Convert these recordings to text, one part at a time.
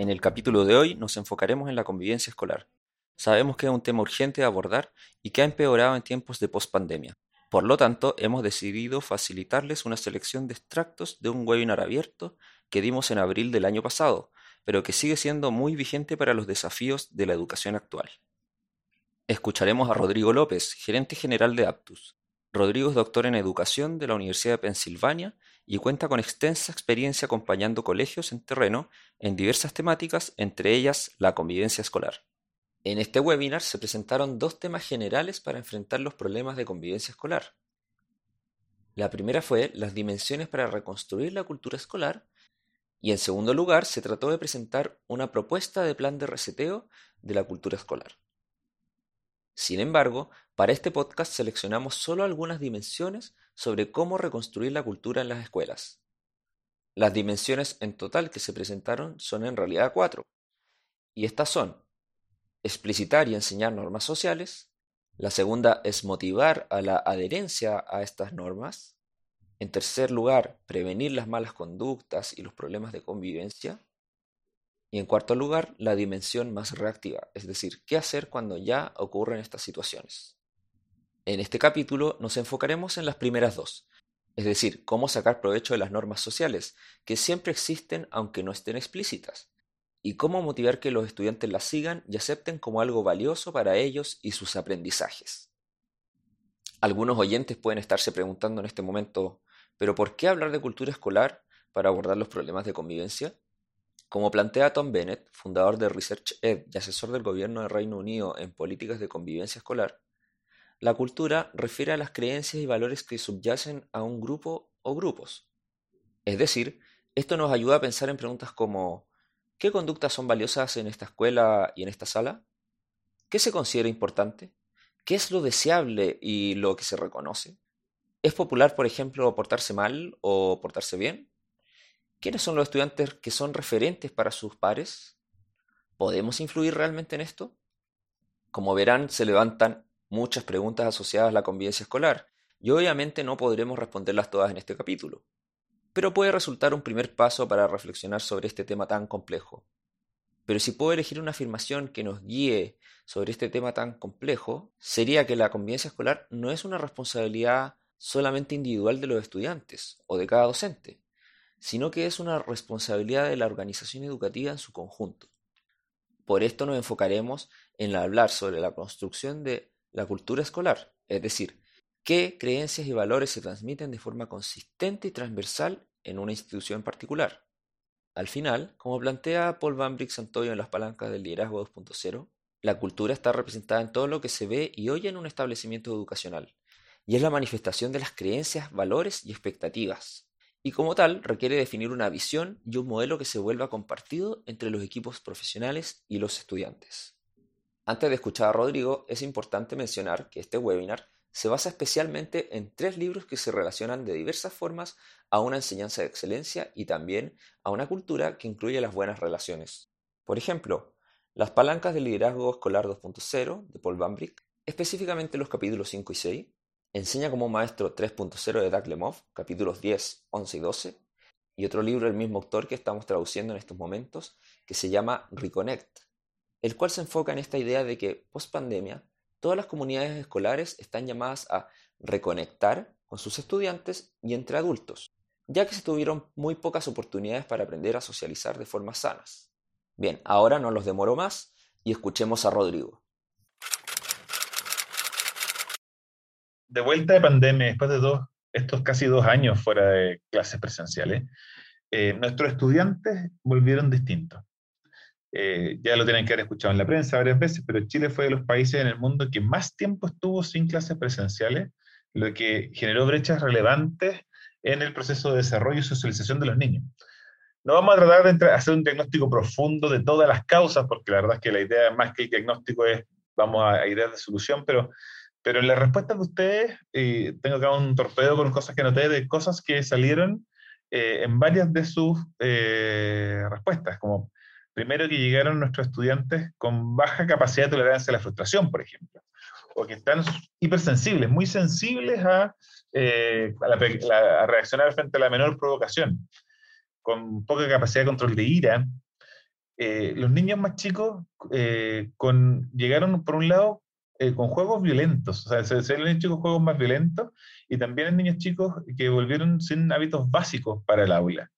En el capítulo de hoy nos enfocaremos en la convivencia escolar. Sabemos que es un tema urgente de abordar y que ha empeorado en tiempos de pospandemia. Por lo tanto, hemos decidido facilitarles una selección de extractos de un webinar abierto que dimos en abril del año pasado, pero que sigue siendo muy vigente para los desafíos de la educación actual. Escucharemos a Rodrigo López, gerente general de Aptus. Rodrigo es doctor en educación de la Universidad de Pensilvania y cuenta con extensa experiencia acompañando colegios en terreno en diversas temáticas, entre ellas la convivencia escolar. En este webinar se presentaron dos temas generales para enfrentar los problemas de convivencia escolar. La primera fue las dimensiones para reconstruir la cultura escolar y en segundo lugar se trató de presentar una propuesta de plan de reseteo de la cultura escolar. Sin embargo, para este podcast seleccionamos solo algunas dimensiones sobre cómo reconstruir la cultura en las escuelas. Las dimensiones en total que se presentaron son en realidad cuatro, y estas son explicitar y enseñar normas sociales, la segunda es motivar a la adherencia a estas normas, en tercer lugar, prevenir las malas conductas y los problemas de convivencia, y en cuarto lugar, la dimensión más reactiva, es decir, qué hacer cuando ya ocurren estas situaciones. En este capítulo nos enfocaremos en las primeras dos, es decir, cómo sacar provecho de las normas sociales, que siempre existen aunque no estén explícitas, y cómo motivar que los estudiantes las sigan y acepten como algo valioso para ellos y sus aprendizajes. Algunos oyentes pueden estarse preguntando en este momento, ¿pero por qué hablar de cultura escolar para abordar los problemas de convivencia? Como plantea Tom Bennett, fundador de ResearchEd y asesor del gobierno del Reino Unido en políticas de convivencia escolar, la cultura refiere a las creencias y valores que subyacen a un grupo o grupos. Es decir, esto nos ayuda a pensar en preguntas como ¿qué conductas son valiosas en esta escuela y en esta sala? ¿Qué se considera importante? ¿Qué es lo deseable y lo que se reconoce? ¿Es popular, por ejemplo, portarse mal o portarse bien? ¿Quiénes son los estudiantes que son referentes para sus pares? ¿Podemos influir realmente en esto? Como verán, se levantan muchas preguntas asociadas a la convivencia escolar, y obviamente no podremos responderlas todas en este capítulo. Pero puede resultar un primer paso para reflexionar sobre este tema tan complejo. Pero si puedo elegir una afirmación que nos guíe sobre este tema tan complejo, sería que la convivencia escolar no es una responsabilidad solamente individual de los estudiantes o de cada docente, sino que es una responsabilidad de la organización educativa en su conjunto. Por esto nos enfocaremos en hablar sobre la construcción de la cultura escolar, es decir, qué creencias y valores se transmiten de forma consistente y transversal en una institución particular. Al final, como plantea Paul Van Brick Santoyo en las palancas del liderazgo 2.0, la cultura está representada en todo lo que se ve y oye en un establecimiento educacional, y es la manifestación de las creencias, valores y expectativas, y como tal requiere definir una visión y un modelo que se vuelva compartido entre los equipos profesionales y los estudiantes. Antes de escuchar a Rodrigo, es importante mencionar que este webinar se basa especialmente en tres libros que se relacionan de diversas formas a una enseñanza de excelencia y también a una cultura que incluye las buenas relaciones. Por ejemplo, Las palancas del liderazgo escolar 2.0 de Paul Van Brick, específicamente los capítulos 5 y 6, Enseña como maestro 3.0 de Doug Lemov, capítulos 10, 11 y 12, y otro libro del mismo autor que estamos traduciendo en estos momentos, que se llama Reconnect, el cual se enfoca en esta idea de que, post pandemia, todas las comunidades escolares están llamadas a reconectar con sus estudiantes y entre adultos, ya que se tuvieron muy pocas oportunidades para aprender a socializar de formas sanas. Bien, ahora no los demoro más y escuchemos a Rodrigo. De vuelta de pandemia, después de dos, estos casi dos años fuera de clases presenciales, eh, nuestros estudiantes volvieron distintos. Eh, ya lo tienen que haber escuchado en la prensa varias veces, pero Chile fue de los países en el mundo que más tiempo estuvo sin clases presenciales, lo que generó brechas relevantes en el proceso de desarrollo y socialización de los niños. No vamos a tratar de hacer un diagnóstico profundo de todas las causas, porque la verdad es que la idea más que el diagnóstico es, vamos a ideas de solución, pero, pero en la respuesta de ustedes, eh, tengo acá un torpedo con cosas que noté, de cosas que salieron eh, en varias de sus eh, respuestas, como primero que llegaron nuestros estudiantes con baja capacidad de tolerancia a la frustración, por ejemplo, o que están hipersensibles, muy sensibles a, a reaccionar frente a la menor provocación con poca capacidad de control de ira. Eh, los niños más chicos eh, con, llegaron, por un lado, eh, con juegos violentos, o sea, se, niños chicos juegos más violentos, y también hay niños chicos que volvieron sin hábitos básicos para el aula.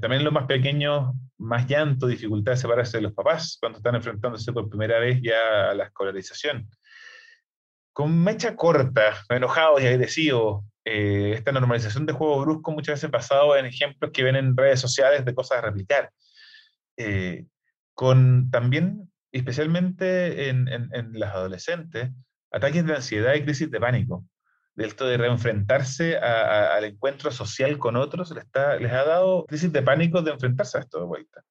también los más pequeños, más llanto, dificultad de separarse de los papás cuando están enfrentándose por primera vez ya a la escolarización. Con mecha corta, enojados y agresivos, eh, esta normalización de juego brusco muchas veces basado en ejemplos que ven en redes sociales de cosas a replicar. Eh, con también, especialmente en, las adolescentes, ataques de ansiedad y crisis de pánico. De esto de reenfrentarse al encuentro social con otros, les, está, les ha dado crisis de pánico de enfrentarse a esto de vuelta.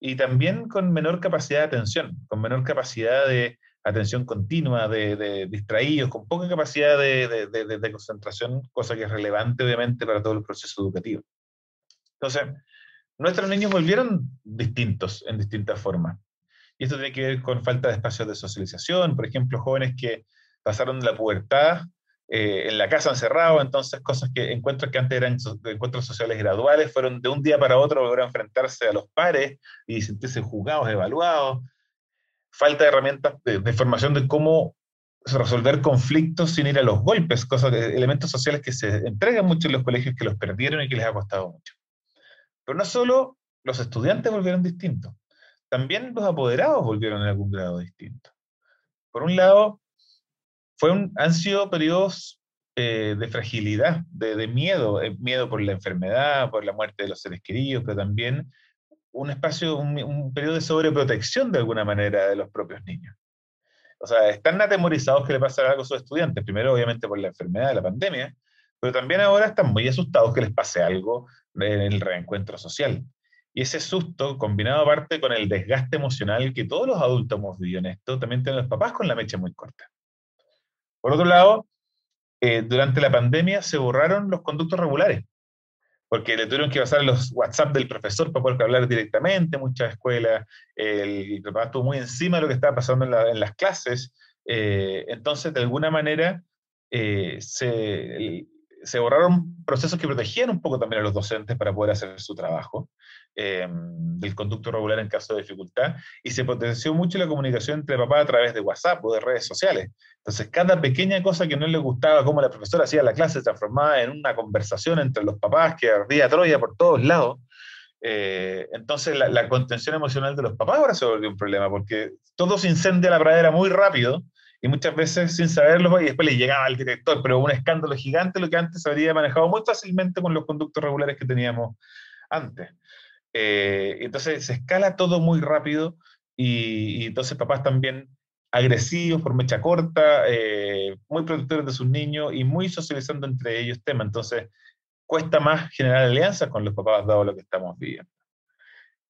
Y también con menor capacidad de atención, con menor capacidad de, atención continua, de, distraídos, con poca capacidad de, concentración, cosa que es relevante obviamente para todo el proceso educativo. Entonces, nuestros niños volvieron distintos en distintas formas. Y esto tiene que ver con falta de espacios de socialización, por ejemplo, jóvenes que pasaron la pubertad eh, en la casa encerrados, entonces cosas que encuentros que antes eran encuentros sociales graduales, fueron de un día para otro volver a enfrentarse a los pares y sentirse juzgados, evaluados, falta de herramientas de, formación de cómo resolver conflictos sin ir a los golpes, cosas, elementos sociales que se entregan mucho en los colegios que los perdieron y que les ha costado mucho. Pero no solo los estudiantes volvieron distintos, también los apoderados volvieron en algún grado distinto. Por un lado, fue un, han sido periodos eh, de fragilidad, de, de miedo, eh, miedo por la enfermedad, por la muerte de los seres queridos, pero también un espacio, un, periodo de sobreprotección de alguna manera de los propios niños. O sea, están atemorizados que le pase algo a sus estudiantes, primero obviamente por la enfermedad de la pandemia, pero también ahora están muy asustados que les pase algo en el reencuentro social. Y ese susto, combinado aparte con el desgaste emocional que todos los adultos hemos vivido en esto, también tienen los papás con la mecha muy corta. Por otro lado, eh, durante la pandemia se borraron los conductos regulares porque le tuvieron que pasar los WhatsApp del profesor para poder hablar directamente, muchas escuelas, el papá estuvo muy encima de lo que estaba pasando en, las clases, eh, entonces de alguna manera eh, se, se borraron procesos que protegían un poco también a los docentes para poder hacer su trabajo em, del conducto regular en caso de dificultad y se potenció mucho la comunicación entre papás a través de WhatsApp o de redes sociales. Entonces, cada pequeña cosa que no les gustaba, como la profesora hacía la clase, se transformaba en una conversación entre los papás que ardía Troya por todos lados. Eh, entonces, la, la, contención emocional de los papás ahora se volvió un problema porque todo se incendia la pradera muy rápido y muchas veces sin saberlo, y después le llegaba al director, pero un escándalo gigante lo que antes habría manejado muy fácilmente con los conductos regulares que teníamos antes. Eh, entonces se escala todo muy rápido y, entonces papás también agresivos por mecha corta, eh, muy protectores de sus niños y muy socializando entre ellos temas. Entonces cuesta más generar alianzas con los papás dado lo que estamos viviendo.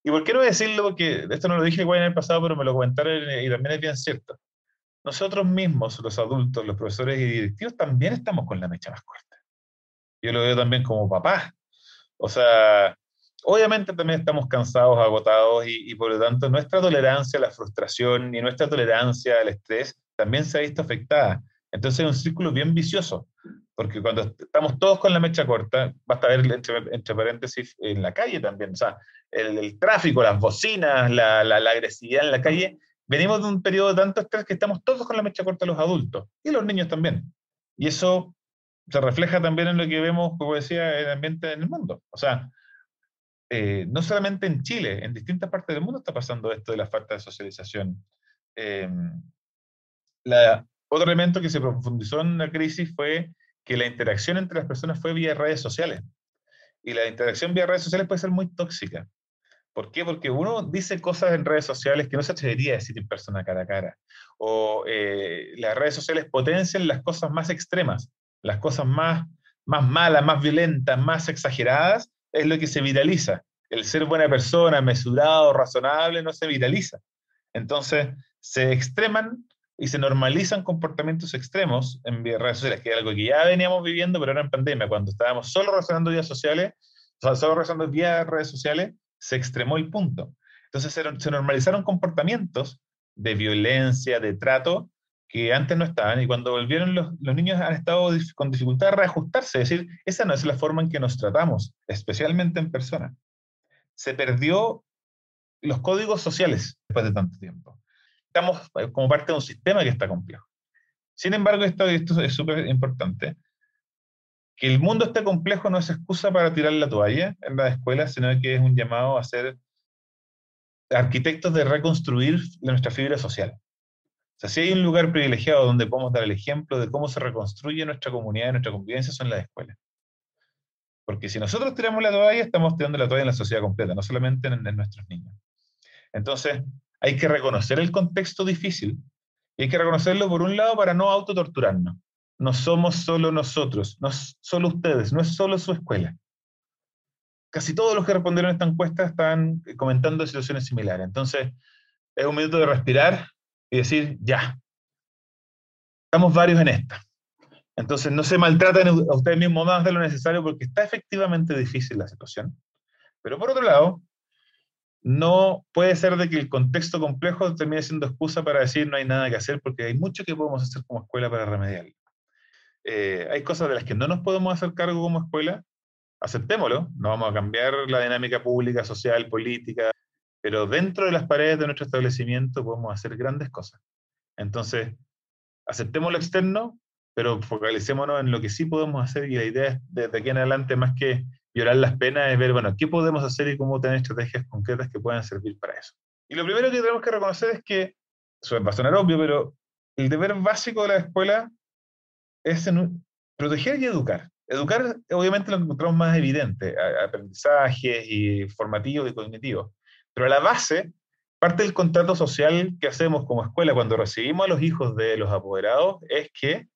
¿Y por qué no decirlo? Porque esto no lo dije igual en el pasado, pero me lo comentaron y también es bien cierto nosotros mismos, los adultos, los profesores y directivos, también estamos con la mecha más corta. Yo lo veo también como papá. O sea, obviamente también estamos cansados, agotados y, por lo tanto nuestra tolerancia a la frustración y nuestra tolerancia al estrés también se ha visto afectada. Entonces es un círculo bien vicioso, porque cuando estamos todos con la mecha corta, basta ver entre, paréntesis en la calle también, o sea, el, tráfico, las bocinas, la, la, la agresividad en la calle, venimos de un periodo de tanto estrés que estamos todos con la mecha corta los adultos y los niños también. Y eso se refleja también en lo que vemos, como decía, en el ambiente en el mundo. O sea, eh, no solamente en Chile, en distintas partes del mundo está pasando esto de la falta de socialización. Em, la, otro elemento que se profundizó en la crisis fue que la interacción entre las personas fue vía redes sociales. Y la interacción vía redes sociales puede ser muy tóxica. ¿Por qué? Porque uno dice cosas en redes sociales que no se atrevería a decir en persona cara a cara. O eh, las redes sociales potencian las cosas más extremas, las cosas más, más malas, más violentas, más exageradas, es lo que se viraliza. El ser buena persona, mesurado, razonable, no se viraliza. Entonces, se extreman y se normalizan comportamientos extremos en redes sociales, que es algo que ya veníamos viviendo, pero ahora en pandemia, cuando estábamos solo razonando vías sociales, solo razonando vía redes sociales, se extremó el punto. Entonces se, normalizaron comportamientos de violencia, de trato, que antes no estaban, y cuando volvieron los, los, niños han estado con dificultad de reajustarse, es decir, esa no es la forma en que nos tratamos, especialmente en persona. Se perdió los códigos sociales después de tanto tiempo. Estamos eh, como parte de un sistema que está complejo. Sin embargo, esto, esto es súper importante. Que el mundo esté complejo no es excusa para tirar la toalla en la escuela, sino que es un llamado a ser arquitectos de reconstruir nuestra fibra social. O sea, si hay un lugar privilegiado donde podemos dar el ejemplo de cómo se reconstruye nuestra comunidad y nuestra convivencia, son las escuelas. Porque si nosotros tiramos la toalla, estamos tirando la toalla en la sociedad completa, no solamente en, en nuestros niños. Entonces, hay que reconocer el contexto difícil y hay que reconocerlo por un lado para no autotorturarnos. No somos solo nosotros, no solo ustedes, no es solo su escuela. Casi todos los que respondieron a esta encuesta están comentando situaciones similares. Entonces, es un minuto de respirar y decir, ya, estamos varios en esta. Entonces, no se maltraten a ustedes mismos más de lo necesario porque está efectivamente difícil la situación. Pero por otro lado, no puede ser de que el contexto complejo termine siendo excusa para decir no hay nada que hacer porque hay mucho que podemos hacer como escuela para remediarlo. Eh, hay cosas de las que no nos podemos hacer cargo como escuela, aceptémoslo, no vamos a cambiar la dinámica pública, social, política, pero dentro de las paredes de nuestro establecimiento podemos hacer grandes cosas. Entonces, aceptemos lo externo, pero focalicémonos en lo que sí podemos hacer y la idea es desde aquí en adelante, más que llorar las penas, es ver, bueno, qué podemos hacer y cómo tener estrategias concretas que puedan servir para eso. Y lo primero que tenemos que reconocer es que, eso va a sonar obvio, pero el deber básico de la escuela es proteger y educar. Educar, obviamente, lo encontramos más evidente, aprendizajes y formativos y cognitivos. Pero a la base, parte del contrato social que hacemos como escuela cuando recibimos a los hijos de los apoderados es que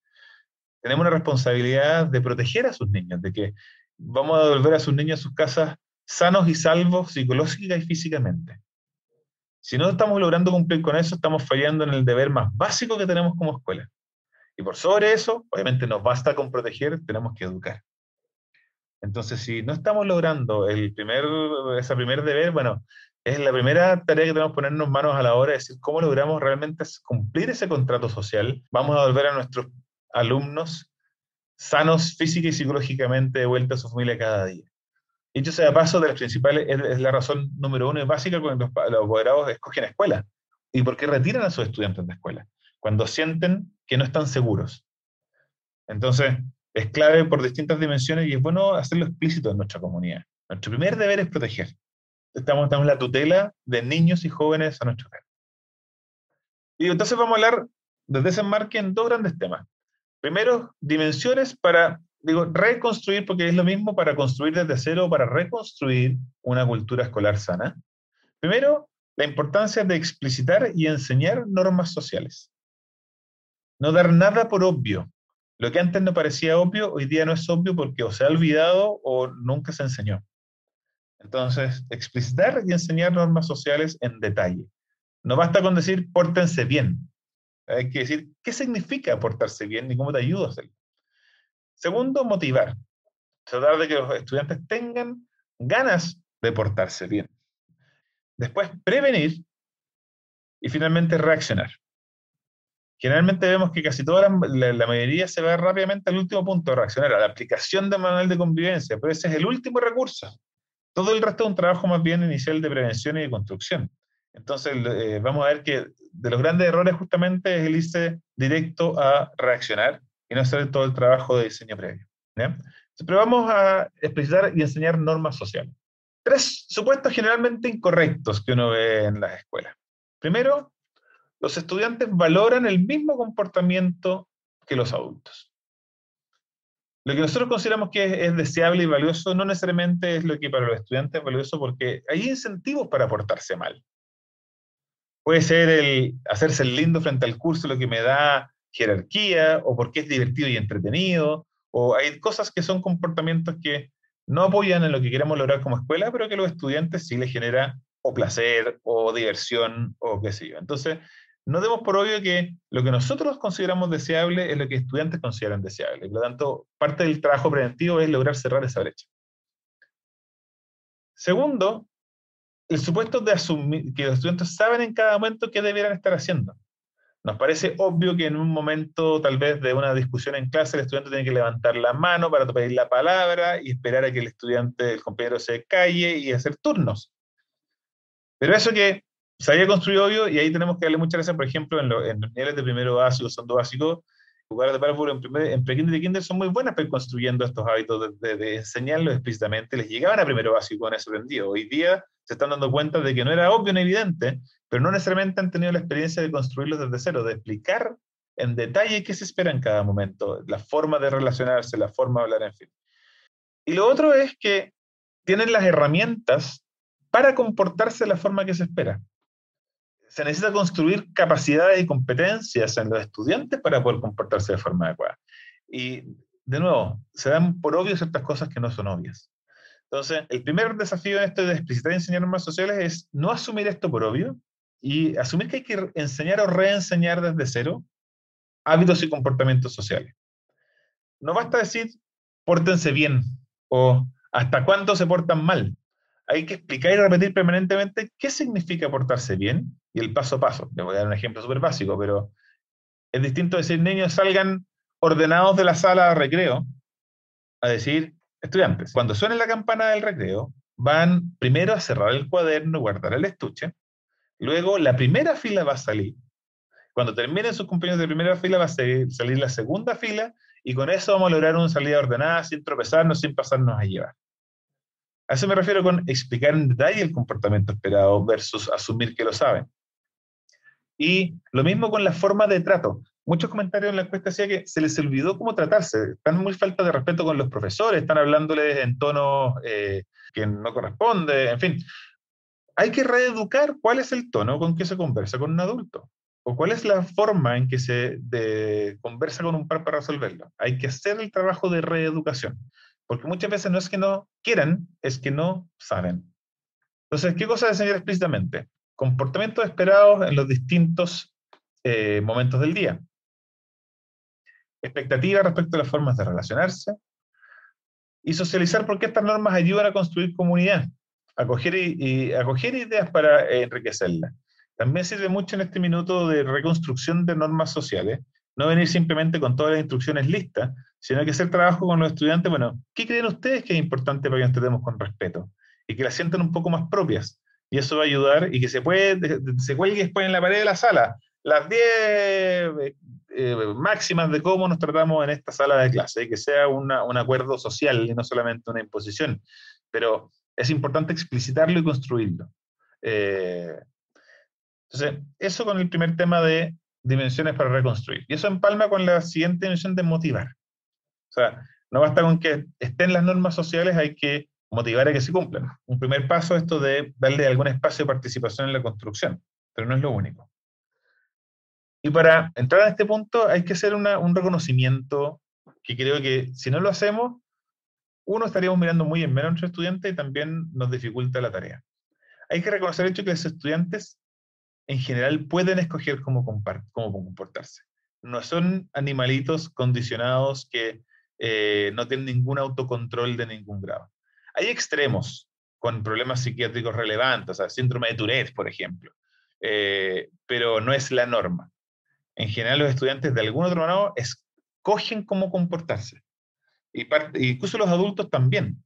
tenemos una responsabilidad de proteger a sus niños, de que vamos a devolver a sus niños a sus casas sanos y salvos psicológica y físicamente. Si no estamos logrando cumplir con eso, estamos fallando en el deber más básico que tenemos como escuela. Y por sobre eso, obviamente nos basta con proteger, tenemos que educar. Entonces, si no estamos logrando el primer, ese primer deber, bueno, es la primera tarea que tenemos que ponernos manos a la hora de decir cómo logramos realmente cumplir ese contrato social. Vamos a volver a nuestros alumnos sanos física y psicológicamente de vuelta a su familia cada día. Dicho sea paso, de las principales, es, la razón número uno y básica cuando los, los apoderados escogen escuela. ¿Y por qué retiran a sus estudiantes de escuela? Cuando sienten que no están seguros. Entonces, es clave por distintas dimensiones y es bueno hacerlo explícito en nuestra comunidad. Nuestro primer deber es proteger estamos, en la tutela de niños y jóvenes a nuestro cargo. Y entonces vamos a hablar desde ese enmarque en dos grandes temas. Primero, dimensiones para, digo, reconstruir, porque es lo mismo para construir desde cero, para reconstruir una cultura escolar sana. Primero, la importancia de explicitar y enseñar normas sociales. No dar nada por obvio. Lo que antes no parecía obvio, hoy día no es obvio porque o se ha olvidado o nunca se enseñó. Entonces, explicitar y enseñar normas sociales en detalle. No basta con decir pórtense bien. Hay que decir qué significa portarse bien y cómo te ayuda a hacerlo. Segundo, motivar. Tratar de que los estudiantes tengan ganas de portarse bien. Después, prevenir. Y finalmente, reaccionar. Generalmente vemos que casi toda la, la, mayoría se va rápidamente al último punto, reaccionar, a la aplicación del manual de convivencia, pero ese es el último recurso. Todo el resto es un trabajo más bien inicial de prevención y de construcción. Entonces, eh, vamos a ver que de los grandes errores justamente es el irse directo a reaccionar y no hacer todo el trabajo de diseño previo. pero vamos a explicitar y enseñar normas sociales. Tres supuestos generalmente incorrectos que uno ve en las escuelas. Primero, los estudiantes valoran el mismo comportamiento que los adultos. Lo que nosotros consideramos que es, deseable y valioso no necesariamente es lo que para los estudiantes es valioso porque hay incentivos para portarse mal. Puede ser el hacerse el lindo frente al curso, lo que me da jerarquía, o porque es divertido y entretenido, o hay cosas que son comportamientos que no apoyan en lo que queremos lograr como escuela, pero que a los estudiantes sí les genera o placer o diversión o qué sé yo. Entonces, no demos por obvio que lo que nosotros consideramos deseable es lo que estudiantes consideran deseable. Por lo tanto, parte del trabajo preventivo es lograr cerrar esa brecha. Segundo, el supuesto de asumir que los estudiantes saben en cada momento qué debieran estar haciendo. Nos parece obvio que en un momento tal vez de una discusión en clase el estudiante tiene que levantar la mano para pedir la palabra y esperar a que el estudiante, el compañero se calle y hacer turnos. Pero eso que se haya construido obvio y ahí tenemos que darle muchas gracias, por ejemplo, en, los niveles de primero básico, segundo básico, lugares de párvulo en, primer, en pre y kinder son muy buenas para ir construyendo estos hábitos de, de, enseñarlos explícitamente. Les llegaban a primero básico con eso aprendido. Hoy día se están dando cuenta de que no era obvio ni evidente, pero no necesariamente han tenido la experiencia de construirlos desde cero, de explicar en detalle qué se espera en cada momento, la forma de relacionarse, la forma de hablar, en fin. Y lo otro es que tienen las herramientas para comportarse de la forma que se espera. Se necesita construir capacidades y competencias en los estudiantes para poder comportarse de forma adecuada. Y, de nuevo, se dan por obvio ciertas cosas que no son obvias. Entonces, el primer desafío en esto de explicitar y enseñar normas sociales es no asumir esto por obvio y asumir que hay que enseñar o reenseñar desde cero hábitos y comportamientos sociales. No basta decir, pórtense bien o hasta cuándo se portan mal. Hay que explicar y repetir permanentemente qué significa portarse bien y el paso a paso. Le voy a dar un ejemplo súper básico, pero es distinto decir, niños salgan ordenados de la sala de recreo, a decir, estudiantes, cuando suene la campana del recreo, van primero a cerrar el cuaderno, guardar el estuche, luego la primera fila va a salir. Cuando terminen sus compañeros de primera fila va a salir la segunda fila y con eso vamos a lograr una salida ordenada sin tropezarnos, sin pasarnos a llevar. A eso me refiero con explicar en detalle el comportamiento esperado versus asumir que lo saben. Y lo mismo con la forma de trato muchos comentarios en la encuesta decía que se les olvidó cómo tratarse. Están muy falta de respeto con los profesores, están hablándoles en tono eh, que no corresponde, en fin. Hay que reeducar cuál es el tono con que se conversa con un adulto o cuál es la forma en que se conversa con un par para resolverlo. Hay que hacer el trabajo de reeducación, porque muchas veces no es que no quieran, es que no saben. Entonces, ¿qué cosa enseñar explícitamente? Comportamientos esperados en los distintos eh, momentos del día expectativas respecto a las formas de relacionarse y socializar porque estas normas ayudan a construir comunidad, acoger, y, acoger ideas para enriquecerla. También sirve mucho en este minuto de reconstrucción de normas sociales, no venir simplemente con todas las instrucciones listas, sino que hacer trabajo con los estudiantes, bueno, ¿qué creen ustedes que es importante para que nos tratemos con respeto? Y que las sientan un poco más propias. Y eso va a ayudar y que se puede, se cuelgue después en la pared de la sala. Las 10 eh, máximas de cómo nos tratamos en esta sala de clase, y que sea un acuerdo social y no solamente una imposición. Pero es importante explicitarlo y construirlo. Eh, entonces, eso con el primer tema de dimensiones para reconstruir. Y eso empalma con la siguiente dimensión de motivar. O sea, no basta con que estén las normas sociales, hay que motivar a que se cumplan. Un primer paso es esto de darle algún espacio de participación en la construcción, pero no es lo único. Y para entrar a este punto hay que hacer un reconocimiento que creo que si no lo hacemos, uno estaríamos mirando muy en menos a nuestros estudiantes y también nos dificulta la tarea. Hay que reconocer el hecho que los estudiantes en general pueden escoger cómo, cómo comportarse. No son animalitos condicionados que eh, no tienen ningún autocontrol de ningún grado. Hay extremos con problemas psiquiátricos relevantes, o sea, síndrome de Tourette, por ejemplo, eh, pero no es la norma en general los estudiantes de algún otro modo escogen cómo comportarse. Y incluso los adultos también.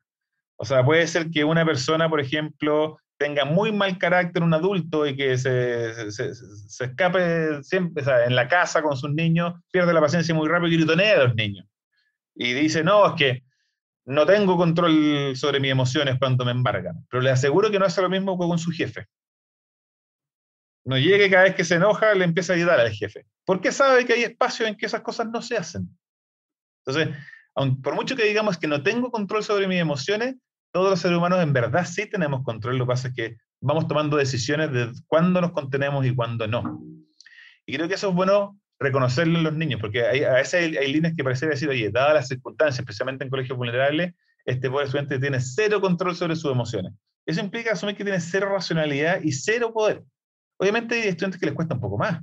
O sea, puede ser que una persona, por ejemplo, tenga muy mal carácter un adulto y que se, se, escape siempre, en la casa con sus niños, pierde la paciencia muy rápido y gritonea a los niños. Y dice, no, es que no tengo control sobre mis emociones cuando me embargan. Pero le aseguro que no hace lo mismo con su jefe no llegue cada vez que se enoja, le empieza a ayudar al jefe. Porque sabe que hay espacios en que esas cosas no se hacen. Entonces, por mucho que digamos que no tengo control sobre mis emociones, todos los seres humanos en verdad sí tenemos control. Lo que pasa es que vamos tomando decisiones de cuándo nos contenemos y cuándo no. Y creo que eso es bueno reconocerlo en los niños, porque hay, a veces hay, líneas que parecen decir, oye, dadas las circunstancias, especialmente en colegios vulnerables, este pobre estudiante tiene cero control sobre sus emociones. Eso implica asumir que tiene cero racionalidad y cero poder. Obviamente hay estudiantes que les cuesta un poco más.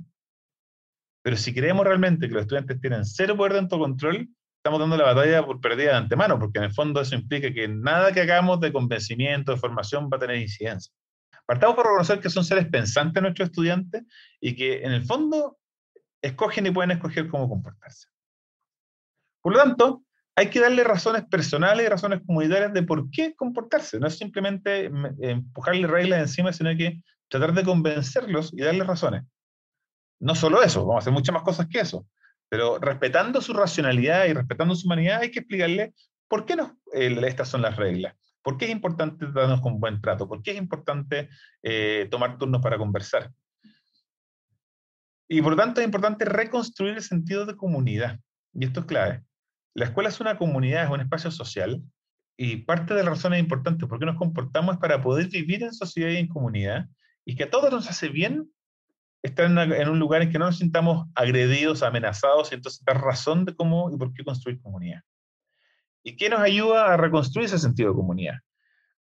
Pero si creemos realmente que los estudiantes tienen cero poder de autocontrol, estamos dando la batalla por perdida de antemano, porque en el fondo eso implica que nada que hagamos de convencimiento, de formación, va a tener incidencia. Partamos por reconocer que son seres pensantes nuestros estudiantes y que en el fondo escogen y pueden escoger cómo comportarse. Por lo tanto, hay que darle razones personales y razones comunitarias de por qué comportarse. No es simplemente empujarle reglas encima, sino que tratar de convencerlos y darles razones. No solo eso, vamos a hacer muchas más cosas que eso, pero respetando su racionalidad y respetando su humanidad, hay que explicarle por qué no, estas son las reglas. ¿Por qué es importante darnos con buen trato? ¿Por qué es importante eh, tomar turnos para conversar? Y por tanto es importante reconstruir el sentido de comunidad. Y esto es clave. La escuela es una comunidad, es un espacio social, y parte de la razón es importante, porque nos comportamos para poder vivir en sociedad y en comunidad, y que a todos nos hace bien estar en, un lugar en que no nos sintamos agredidos, amenazados, y entonces dar razón de cómo y por qué construir comunidad. ¿Y qué nos ayuda a reconstruir ese sentido de comunidad?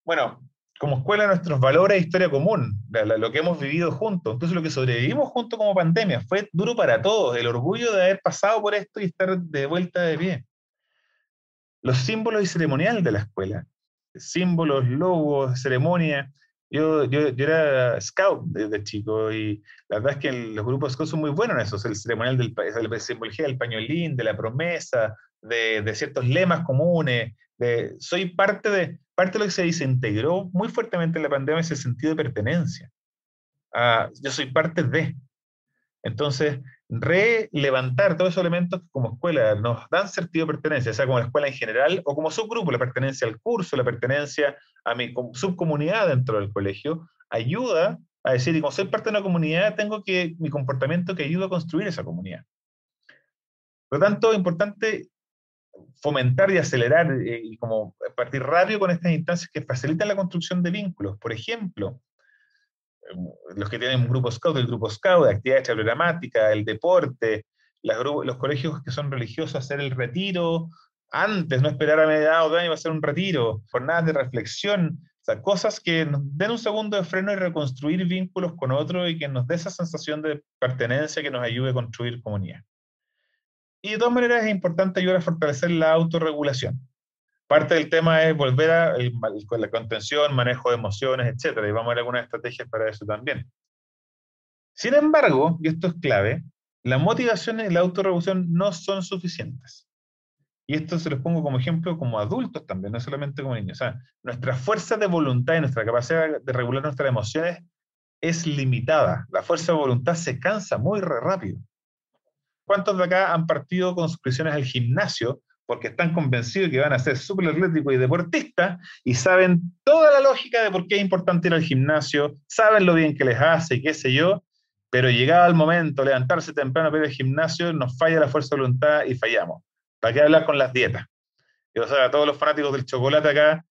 Bueno, como escuela nuestros valores e historia común, lo que hemos vivido juntos, entonces lo que sobrevivimos juntos como pandemia, fue duro para todos, el orgullo de haber pasado por esto y estar de vuelta de pie los símbolos y ceremonial de la escuela. Símbolos, logos, ceremonias. Yo, yo, yo, era scout desde chico y la verdad es que los grupos scout son muy buenos en eso, el ceremonial del la simbología del pañolín, de la promesa, de, de ciertos lemas comunes. De, soy parte de, parte de lo que se desintegró muy fuertemente en la pandemia ese sentido de pertenencia. Ah, yo soy parte de. Entonces, relevantar todos esos elementos que como escuela nos dan sentido de pertenencia, sea como la escuela en general o como subgrupo, la pertenencia al curso, la pertenencia a mi subcomunidad dentro del colegio, ayuda a decir, y como soy parte de una comunidad, tengo que mi comportamiento que ayuda a construir esa comunidad. Por lo tanto, es importante fomentar y acelerar eh, y como partir rápido con estas instancias que facilitan la construcción de vínculos. Por ejemplo, los que tienen un grupo scout, el grupo scout, actividad programática, el deporte, los colegios que son religiosos, hacer el retiro antes, no esperar a mediados de año a hacer un retiro, jornadas de reflexión, cosas que nos den un segundo de freno y reconstruir vínculos con otros y que nos dé esa sensación de pertenencia que nos ayude a construir comunidad. Y de todas maneras es importante ayudar a fortalecer la autorregulación. Parte del tema es volver a la contención, manejo de emociones, etcétera, y vamos a ver algunas estrategias para eso también. Sin embargo, y esto es clave, las motivaciones y la autorregulación no son suficientes. Y esto se los pongo como ejemplo como adultos también, no solamente como niños. O sea, nuestra fuerza de voluntad y nuestra capacidad de regular nuestras emociones es limitada. La fuerza de voluntad se cansa muy rápido. ¿Cuántos de acá han partido con suscripciones al gimnasio porque están convencidos que van a ser súper atléticos y deportistas y saben toda la lógica de por qué es importante ir al gimnasio, saben lo bien que les hace y qué sé yo, pero llegado el momento, levantarse temprano para ir al gimnasio, nos falla la fuerza de voluntad y fallamos. ¿Para qué hablar con las dietas? Y, o sea, todos los fanáticos del chocolate acá,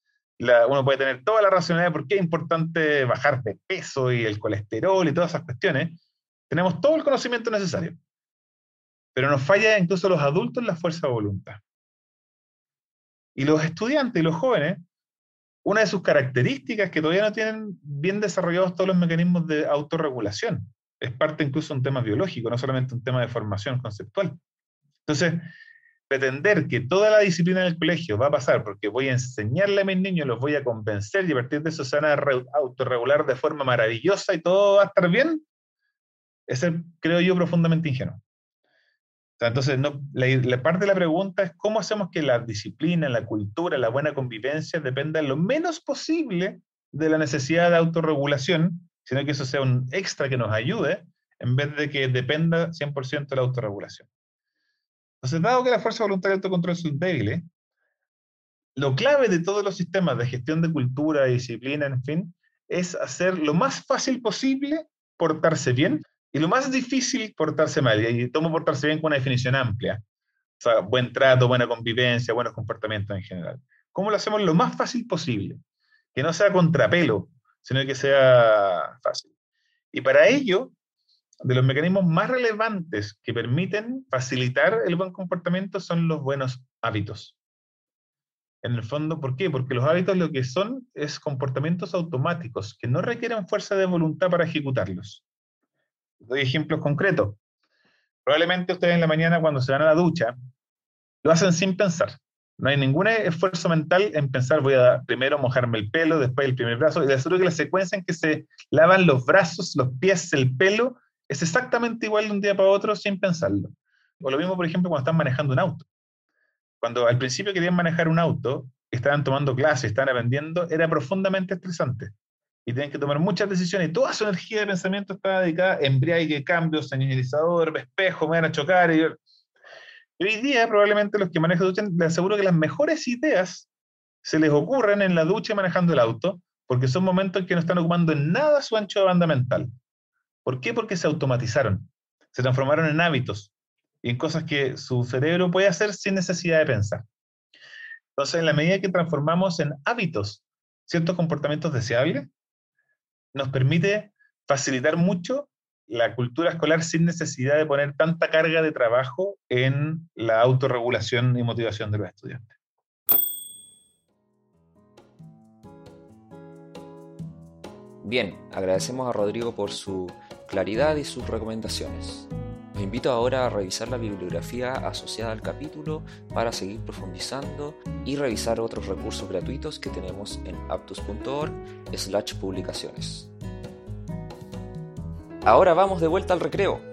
uno puede tener toda la racionalidad de por qué es importante bajar de peso y el colesterol y todas esas cuestiones. Tenemos todo el conocimiento necesario. Pero nos falla incluso los adultos la fuerza de voluntad. Y los estudiantes y los jóvenes, una de sus características es que todavía no tienen bien desarrollados todos los mecanismos de autorregulación. Es parte incluso de un tema biológico, no solamente un tema de formación conceptual. Entonces, pretender que toda la disciplina del colegio va a pasar porque voy a enseñarle a mis niños, los voy a convencer y a partir de eso se van a autorregular de forma maravillosa y todo va a estar bien, es, creo yo, profundamente ingenuo. Entonces, la, parte de la pregunta es cómo hacemos que la disciplina, la cultura, la buena convivencia dependa lo menos posible de la necesidad de autorregulación, sino que eso sea un extra que nos ayude, en vez de que dependa 100% de la autorregulación. Entonces, dado que la fuerza voluntaria y autocontrol son débiles, lo clave de todos los sistemas de gestión de cultura, disciplina, en fin, es hacer lo más fácil posible portarse bien y lo más difícil, portarse mal. Y tomo portarse bien con una definición amplia. O sea, buen trato, buena convivencia, buenos comportamientos en general. ¿Cómo lo hacemos lo más fácil posible? Que no sea contrapelo, sino que sea fácil. Y para ello, de los mecanismos más relevantes que permiten facilitar el buen comportamiento son los buenos hábitos. En el fondo, ¿por qué? Porque los hábitos lo que son es comportamientos automáticos que no requieren fuerza de voluntad para ejecutarlos. Doy ejemplos concretos. Probablemente ustedes en la mañana cuando se van a la ducha, lo hacen sin pensar. No hay ningún esfuerzo mental en pensar, voy a primero mojarme el pelo, después el primer brazo, y les aseguro que la secuencia en que se lavan los brazos, los pies, el pelo, es exactamente igual de un día para otro sin pensarlo. O lo mismo, por ejemplo, cuando están manejando un auto. Cuando al principio querían manejar un auto, estaban tomando clases, estaban aprendiendo, era profundamente estresante. Y tienen que tomar muchas decisiones y toda su energía de pensamiento estaba dedicada a embriague, cambio, señalizador, espejo, me van a chocar. Y hoy día probablemente los que manejan ducha les aseguro que las mejores ideas se les ocurren en la ducha manejando el auto, porque son momentos en que no están ocupando en nada su ancho de banda mental. ¿Por qué? Porque se automatizaron, se transformaron en hábitos y en cosas que su cerebro puede hacer sin necesidad de pensar. Entonces, en la medida que transformamos en hábitos ciertos comportamientos deseables, nos permite facilitar mucho la cultura escolar sin necesidad de poner tanta carga de trabajo en la autorregulación y motivación de los estudiantes. Bien, agradecemos a Rodrigo por su claridad y sus recomendaciones. Los invito ahora a revisar la bibliografía asociada al capítulo para seguir profundizando y revisar otros recursos gratuitos que tenemos en aptus.org slash publicaciones. Ahora vamos de vuelta al recreo.